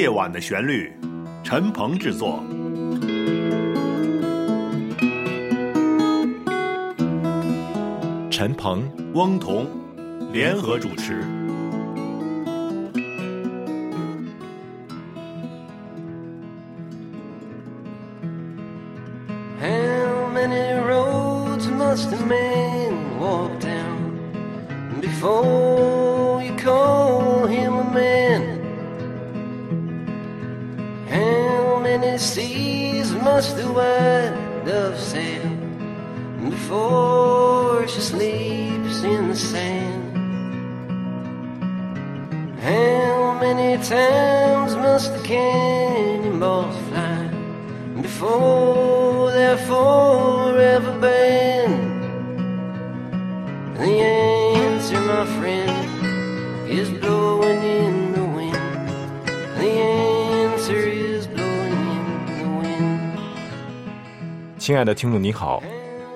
夜晚的旋律，陈鹏制作。陈鹏、翁同联合主持。in the sand? How many times must the cannonballs fly before they're forever banned? The answer, my friend, is blowing in the wind. The answer is blowing in the wind. 亲爱的听众你好，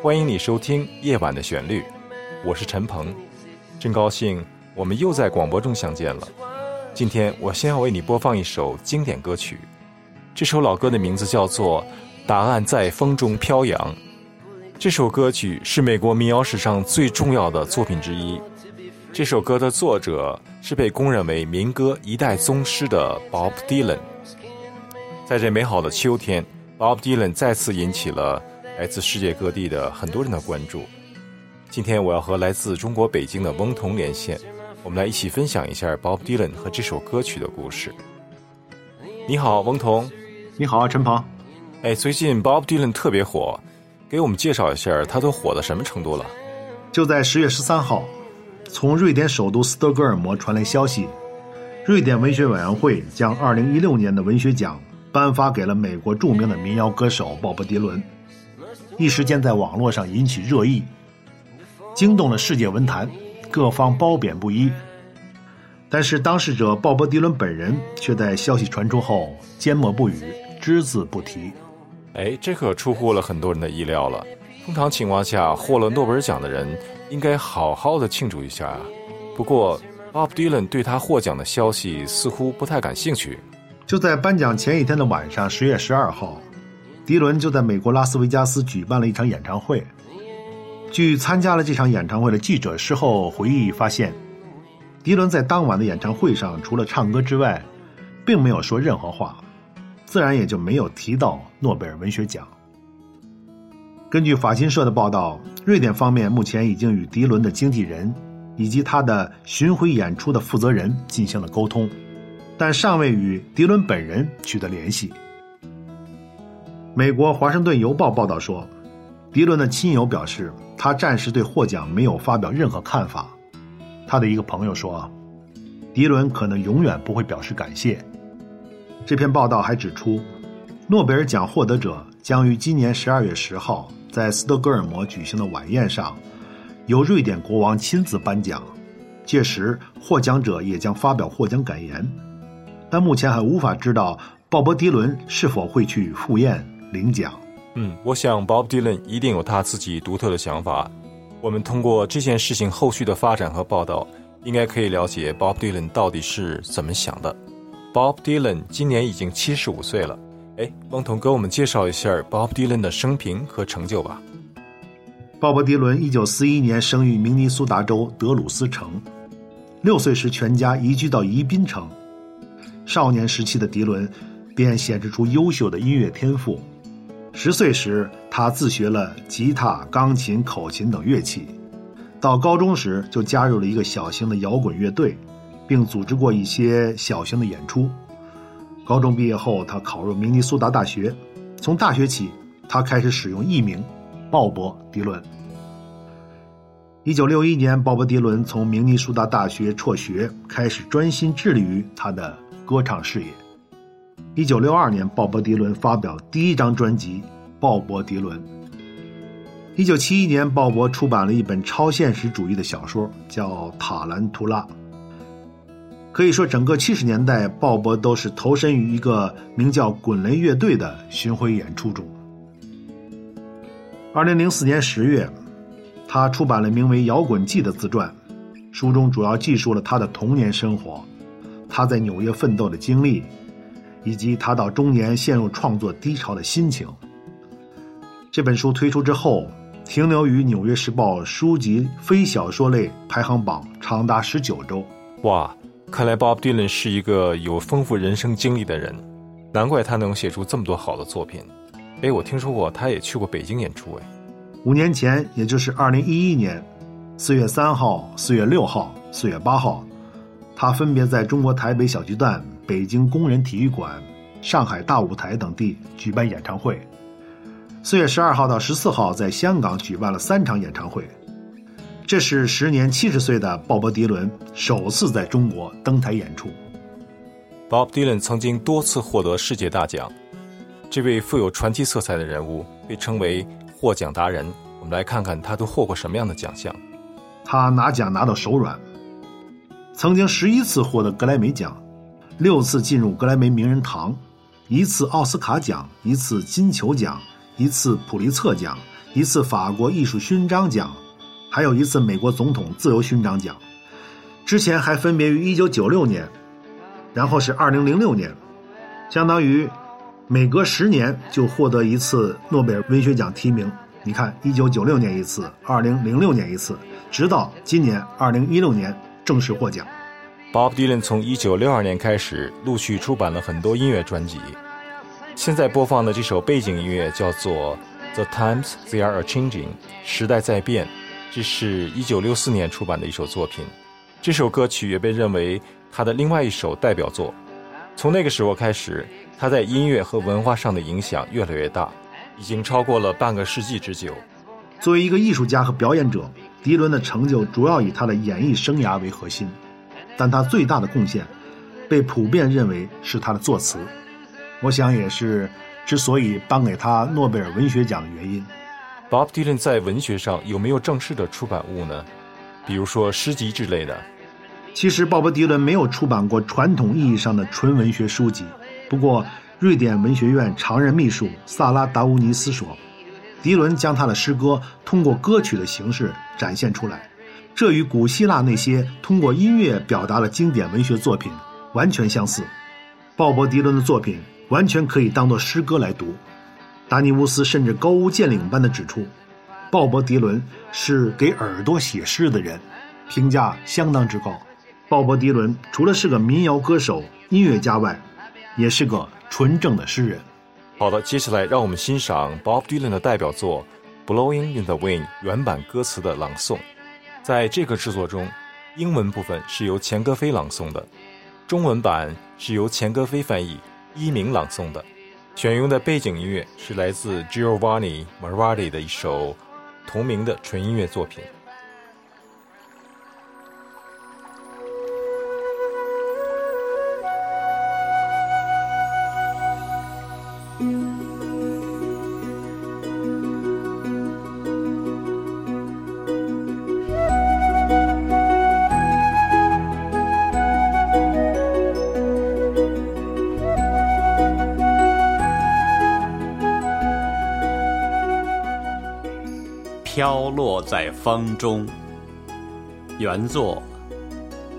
欢迎你收听《夜晚的旋律》，我是陈鹏， 真高兴我们又在广播中相见了。今天我先要为你播放一首经典歌曲，这首老歌的名字叫做《答案在风中飘扬》。这首歌曲是美国民谣史上最重要的作品之一。这首歌的作者是被公认为民歌一代宗师的 Bob Dylan。在这美好的秋天，Bob Dylan 再次引起了来自世界各地的很多人的关注。今天我要和来自中国北京的翁同连线，我们来一起分享一下 Bob Dylan 和这首歌曲的故事。你好，翁同。你好，陈鹏。哎，最近 Bob Dylan 特别火，给我们介绍一下他都火到什么程度了？就在十月十三号，从瑞典首都斯德哥尔摩传来消息，瑞典文学委员会将二零一六年的文学奖颁发给了美国著名的民谣歌手鲍勃迪伦，一时间在网络上引起热议，惊动了世界文坛，各方褒贬不一。但是当事者鲍勃迪伦本人却在消息传出后缄默不语，只字不提。哎，这可出乎了很多人的意料了。通常情况下，获了诺贝尔奖的人应该好好的庆祝一下啊。不过，Bob Dylan 对他获奖的消息似乎不太感兴趣。就在颁奖前一天的晚上，十月十二号，迪伦就在美国拉斯维加斯举办了一场演唱会。据参加了这场演唱会的记者事后回忆发现，迪伦在当晚的演唱会上除了唱歌之外，并没有说任何话，自然也就没有提到诺贝尔文学奖。根据法新社的报道，瑞典方面目前已经与迪伦的经纪人以及他的巡回演出的负责人进行了沟通，但尚未与迪伦本人取得联系。美国《华盛顿邮报》报道说，迪伦的亲友表示，他暂时对获奖没有发表任何看法。他的一个朋友说，迪伦可能永远不会表示感谢。这篇报道还指出，诺贝尔奖获得者将于今年十二月十号在斯德哥尔摩举行的晚宴上，由瑞典国王亲自颁奖，届时获奖者也将发表获奖感言。但目前还无法知道鲍勃迪伦是否会去赴宴领奖。嗯，我想 Bob Dylan 一定有他自己独特的想法。我们通过这件事情后续的发展和报道，应该可以了解 Bob Dylan 到底是怎么想的。Bob Dylan 今年已经七十五岁了。哎，汪彤给我们介绍一下 Bob Dylan 的生平和成就吧。鲍勃迪伦一九四一年生于明尼苏达州德鲁斯城，六岁时全家移居到宜宾城。少年时期的迪伦便显示出优秀的音乐天赋。十岁时，他自学了吉他、钢琴、口琴等乐器。到高中时，就加入了一个小型的摇滚乐队，并组织过一些小型的演出。高中毕业后，他考入明尼苏达大学。从大学起，他开始使用艺名鲍勃·迪伦。一九六一年，鲍勃·迪伦从明尼苏达大学辍学，开始专心致力于他的歌唱事业。一九六二年，鲍勃·迪伦发表第一张专辑《鲍勃·迪伦》。一九七一年，鲍勃出版了一本超现实主义的小说，叫《塔兰图拉》。可以说，整个七十年代，鲍勃都是投身于一个名叫“滚雷乐队”的巡回演出中。二零零四年十月，他出版了名为《摇滚记》的自传，书中主要记述了他的童年生活，他在纽约奋斗的经历，以及他到中年陷入创作低潮的心情。这本书推出之后，停留于《纽约时报》书籍非小说类排行榜长达十九周。哇，看来 Bob Dylan 是一个有丰富人生经历的人，难怪他能写出这么多好的作品。哎，我听说过他也去过北京演出。哎，五年前，也就是二零一一年四月三号、四月六号、四月八号，他分别在中国台北小巨蛋、北京工人体育馆、上海大舞台等地举办演唱会。四月十二号到十四号，在香港举办了三场演唱会。这是时年七十岁的鲍勃·迪伦首次在中国登台演出。Bob Dylan 曾经多次获得世界大奖，这位富有传奇色彩的人物被称为获奖达人。我们来看看他都获过什么样的奖项。他拿奖拿到手软，曾经十一次获得格莱美奖，六次进入格莱美名人堂，一次奥斯卡奖，一次金球奖。一次普利策奖，一次法国艺术勋章奖，还有一次美国总统自由勋章奖。之前还分别于1996年，然后是2006年，相当于每隔十年就获得一次诺贝尔文学奖提名。你看，1996年一次，2006年一次，直到今年2016年正式获奖。Bob Dylan 从1962年开始陆续出版了很多音乐专辑。现在播放的这首背景音乐叫做《The Times They Are A Changing》，时代在变。这是一九六四年出版的一首作品。这首歌曲也被认为他的另外一首代表作。从那个时候开始，他在音乐和文化上的影响越来越大，已经超过了半个世纪之久。作为一个艺术家和表演者，迪伦的成就主要以他的演艺生涯为核心，但他最大的贡献被普遍认为是他的作词。我想也是，之所以颁给他诺贝尔文学奖的原因。Bob Dylan 在文学上有没有正式的出版物呢？比如说诗集之类的。其实，鲍勃·迪伦没有出版过传统意义上的纯文学书籍。不过，瑞典文学院常任秘书萨拉·达乌尼斯说，迪伦将他的诗歌通过歌曲的形式展现出来，这与古希腊那些通过音乐表达的经典文学作品完全相似。鲍勃·迪伦的作品。完全可以当作诗歌来读。达尼乌斯甚至高屋建瓴般的指出，鲍勃·迪伦是给耳朵写诗的人，评价相当之高。鲍勃·迪伦除了是个民谣歌手、音乐家外，也是个纯正的诗人。好的，接下来让我们欣赏 Bob Dylan 的代表作《Blowing in the Wind》原版歌词的朗诵。在这个制作中，英文部分是由钱歌飞朗诵的，中文版是由钱歌飞翻译。一鸣朗诵的，选用的背景音乐是来自 Giovanni Marardi 的一首同名的纯音乐作品。在风中。原作：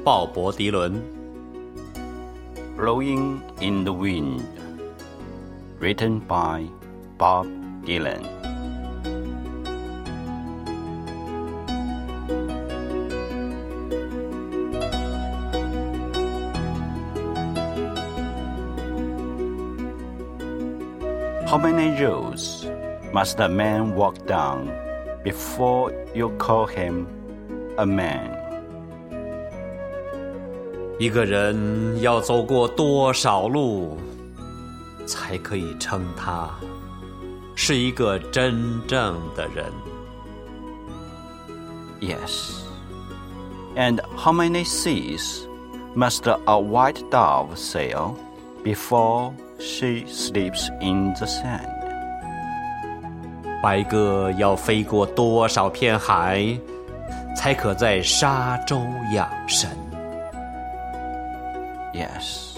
鲍勃·迪伦。Blowing in the Wind, written by Bob Dylan. How many roads must a man walk down before you call him a man. 一个人要走过多少路，才可以称他是一个真正的人？Yes. And how many seas must a white dove sail before she sleeps in the sand? 白鸽要飞过多少片海，才可在沙洲养神？Yes.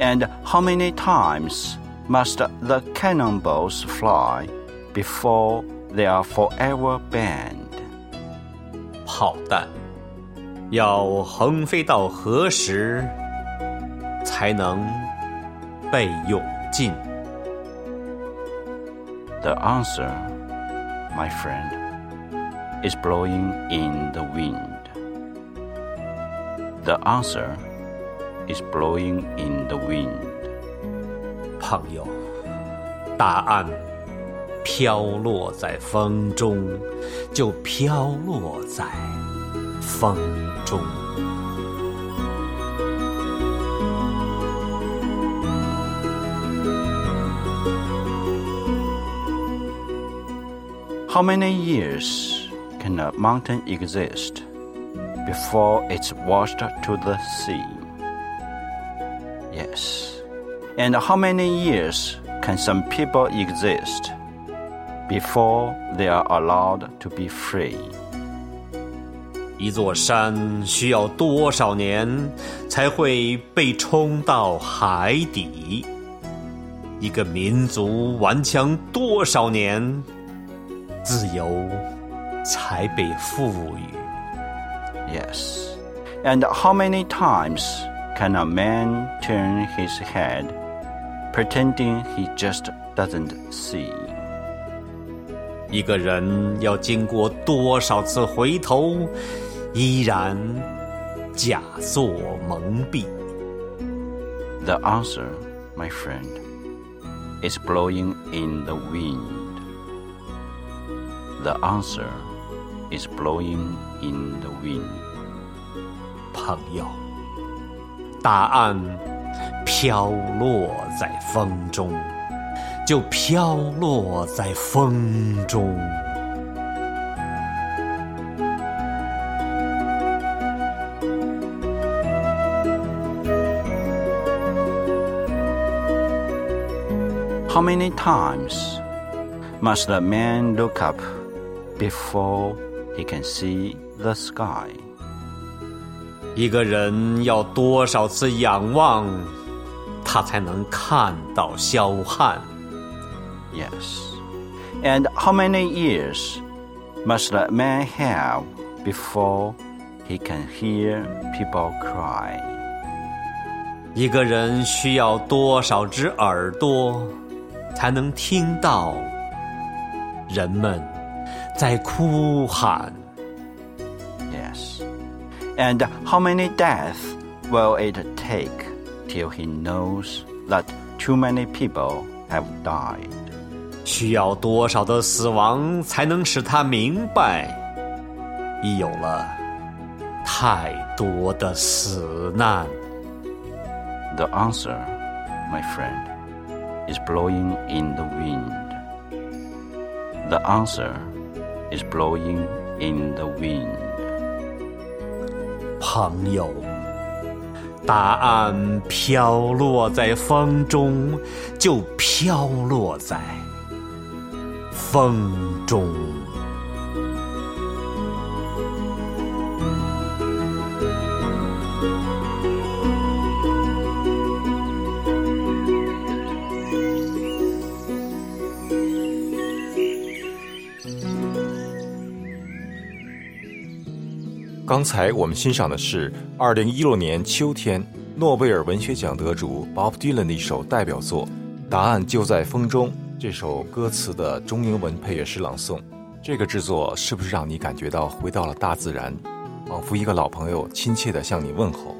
And how many times must the cannonballs fly before they are forever banned? 炮弹要横飞到何时，才能备勇进。The answer, my friend, is blowing in the wind. The answer is blowing in the wind. 朋友，答案飘落在风中，就飘落在风中。 How many years can a mountain exist before it's washed to the sea? Yes. And how many years can some people exist before they are allowed to be free? 一座山需要多少年才会被冲到海底？一个民族顽强多少年， 自由才被赋予？ Yes. And how many times can a man turn his head pretending he just doesn't see? 一个人要经过多少次回头，依然假作蒙蔽？ The answer, my friend, is blowing in the wind. The answer is blowing in the wind. 朋友，答案飘落在风中，就飘落在风中。 How many times must the man look up before he can see the sky? 一个人要多少次仰望，他才能看到霄汉？ Yes. And how many years must a man have before he can hear people cry? 一个人需要多少只耳朵，才能听到人们 在哭喊？ Yes. And how many deaths will it take till he knows that too many people have died? 需要多少的死亡，才能使他明白，已有了太多的死难？ The answer, my friend, is blowing in the wind. The answer Is blowing in the wind. 朋友，答案飘落在风中，就飘落在风中。刚才我们欣赏的是二零一六年秋天诺贝尔文学奖得主 Bob Dylan 的一首代表作《答案就在风中》。这首歌词的中英文配乐诗朗诵，这个制作是不是让你感觉到回到了大自然，仿佛一个老朋友亲切地向你问候，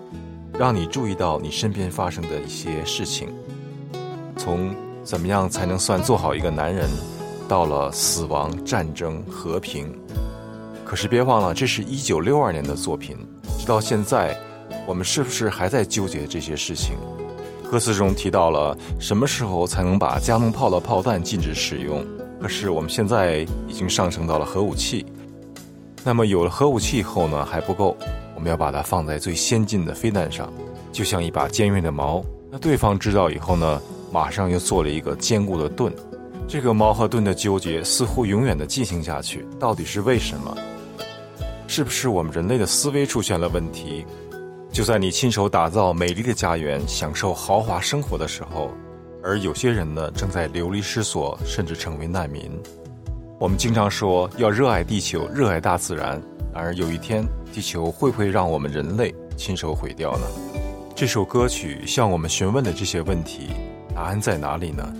让你注意到你身边发生的一些事情，从怎么样才能算做好一个男人，到了死亡、战争、和平。可是别忘了，这是一九六二年的作品，直到现在，我们是不是还在纠结这些事情？歌词中提到了什么时候才能把加农炮的炮弹禁止使用？可是我们现在已经上升到了核武器。那么有了核武器以后呢，还不够，我们要把它放在最先进的飞弹上，就像一把尖锐的矛。那对方知道以后呢，马上又做了一个坚固的盾。这个矛和盾的纠结似乎永远的进行下去，到底是为什么？是不是我们人类的思维出现了问题？就在你亲手打造美丽的家园、享受豪华生活的时候，而有些人呢，正在流离失所，甚至成为难民。我们经常说要热爱地球、热爱大自然，而有一天，地球会不会让我们人类亲手毁掉呢？这首歌曲向我们询问的这些问题，答案在哪里呢？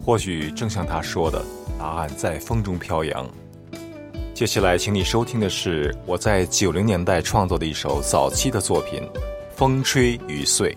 或许正像他说的，答案在风中飘扬。接下来，请你收听的是我在九零年代创作的一首早期的作品《风吹雨碎》。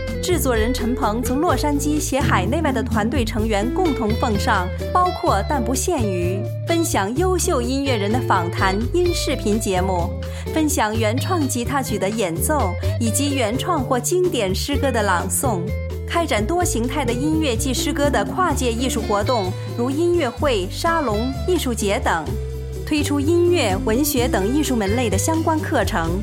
制作人陈鹏从洛杉矶携海内外的团队成员共同奉上，包括但不限于分享优秀音乐人的访谈音视频节目，分享原创吉他曲的演奏以及原创或经典诗歌的朗诵，开展多形态的音乐及诗歌的跨界艺术活动，如音乐会、沙龙、艺术节等，推出音乐、文学等艺术门类的相关课程。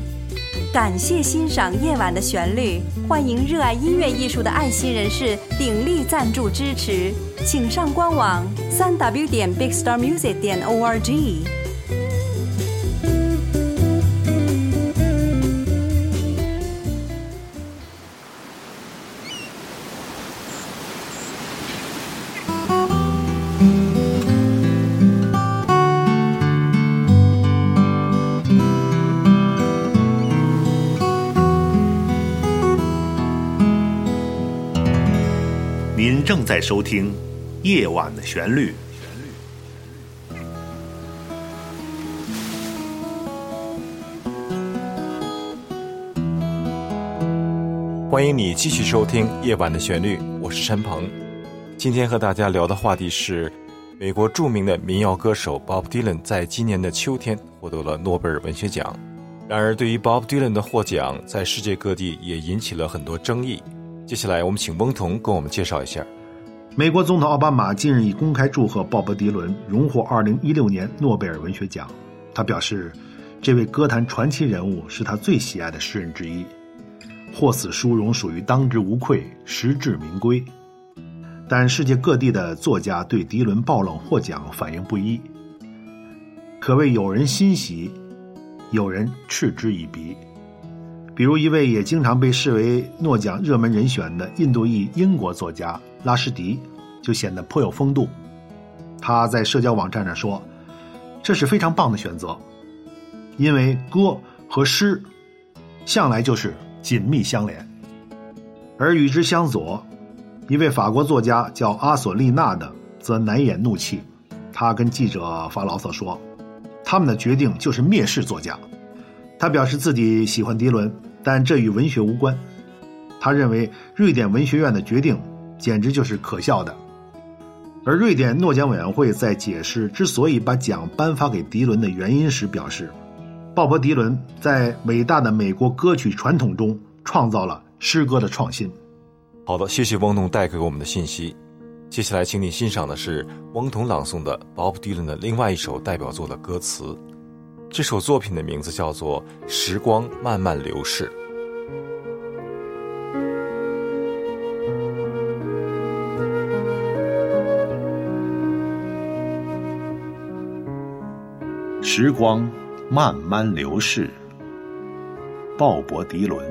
感谢欣赏夜晚的旋律，欢迎热爱音乐艺术的爱心人士鼎力赞助支持，请上官网三 w 点 bigstarmusic 点 org。正在收听《夜晚的旋律》。欢迎你继续收听《夜晚的旋律》，我是陈鹏。今天和大家聊的话题是美国著名的民谣歌手 Bob Dylan 在今年的秋天获得了诺贝尔文学奖。然而，对于 Bob Dylan 的获奖，在世界各地也引起了很多争议。接下来，我们请翁同跟我们介绍一下。美国总统奥巴马近日已公开祝贺鲍勃·迪伦荣获2016年诺贝尔文学奖。他表示，这位歌坛传奇人物是他最喜爱的诗人之一，获此殊荣属于当之无愧，实至名归。但世界各地的作家对迪伦爆冷获奖反应不一，可谓有人欣喜，有人嗤之以鼻。比如一位也经常被视为诺奖热门人选的印度裔英国作家拉什迪，就显得颇有风度。他在社交网站上说：“这是非常棒的选择，因为歌和诗向来就是紧密相连。”而与之相左。一位法国作家叫阿索利娜的，则难掩怒气。他跟记者发牢骚说：“他们的决定就是蔑视作家。”他表示自己喜欢迪伦，但这与文学无关。他认为瑞典文学院的决定简直就是可笑的。而瑞典诺奖委员会在解释之所以把奖颁发给迪伦的原因时表示：“鲍勃·迪伦在伟大的美国歌曲传统中创造了诗歌的创新。”好的，谢谢翁同带给我们的信息。接下来，请你欣赏的是翁同朗诵的 Bob Dylan 的另外一首代表作的歌词。这首作品的名字叫做《时光慢慢流逝》。时光慢慢流逝，鲍勃·迪伦。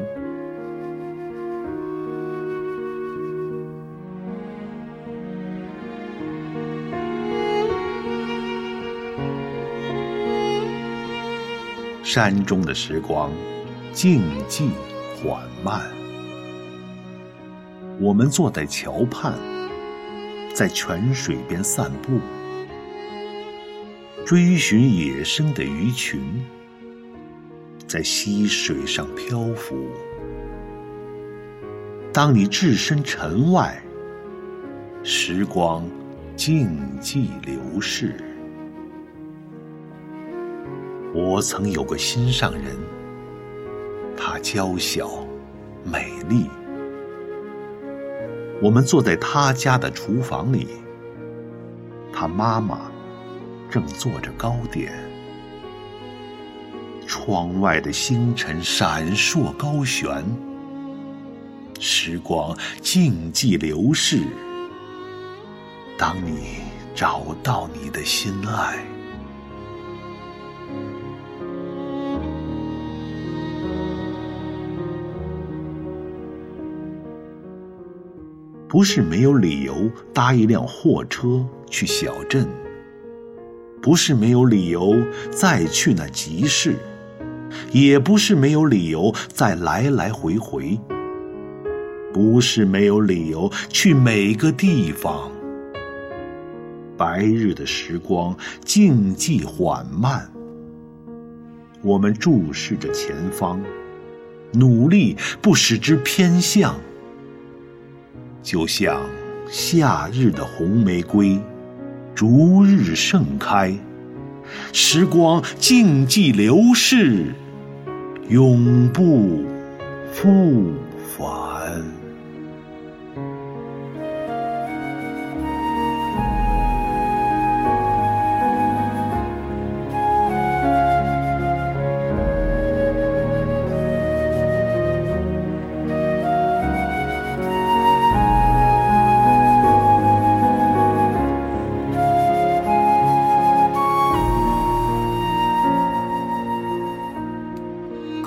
山中的时光，静寂缓慢。我们坐在桥畔，在泉水边散步，追寻野生的鱼群，在溪水上漂浮。当你置身尘外，时光静寂流逝。我曾有个心上人，她娇小、美丽。我们坐在她家的厨房里，她妈妈正做着糕点。窗外的星辰闪烁高悬，时光静寂流逝。当你找到你的心爱。不是没有理由搭一辆货车去小镇，不是没有理由再去那集市，也不是没有理由再来来回回，不是没有理由去每个地方。白日的时光静寂缓慢，我们注视着前方，努力不使之偏向。就像夏日的红玫瑰，逐日盛开，时光静寂流逝，永不复返。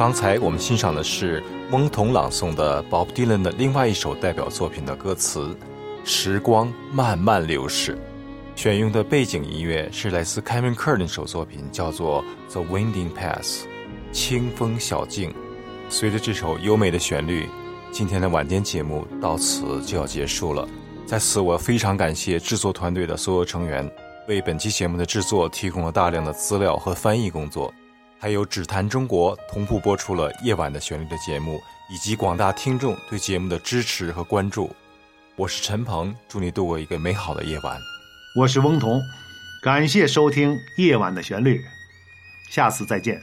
刚才我们欣赏的是翁同朗诵的 Bob Dylan 的另外一首代表作品的歌词《时光慢慢流逝》，选用的背景音乐是来自 Kevin Kerr 的一首作品，叫做《The Winding Path》，清风小径。随着这首优美的旋律，今天的晚间节目到此就要结束了。在此，我非常感谢制作团队的所有成员，为本期节目的制作提供了大量的资料和翻译工作。还有只谈中国同步播出了夜晚的旋律的节目以及广大听众对节目的支持和关注。我是陈鹏祝你度过一个美好的夜晚。我是翁同感谢收听夜晚的旋律。下次再见。